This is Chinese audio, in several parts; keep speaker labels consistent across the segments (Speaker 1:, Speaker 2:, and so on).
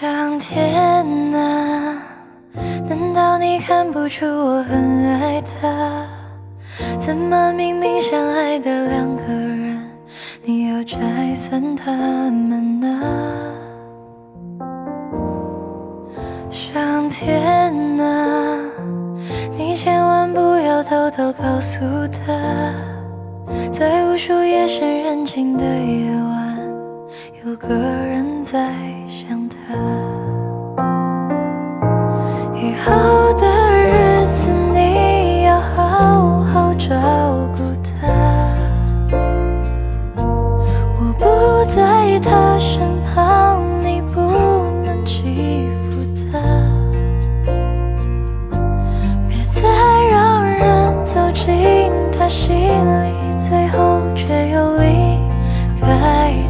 Speaker 1: 上天啊，难道你看不出我很爱他？怎么明明相爱的两个人，你要拆散他们呢？上天啊，你千万不要偷偷告诉他，在无数夜深人静的夜晚，有个人在想他。进他心里，最后却又离开。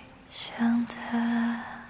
Speaker 1: 想他。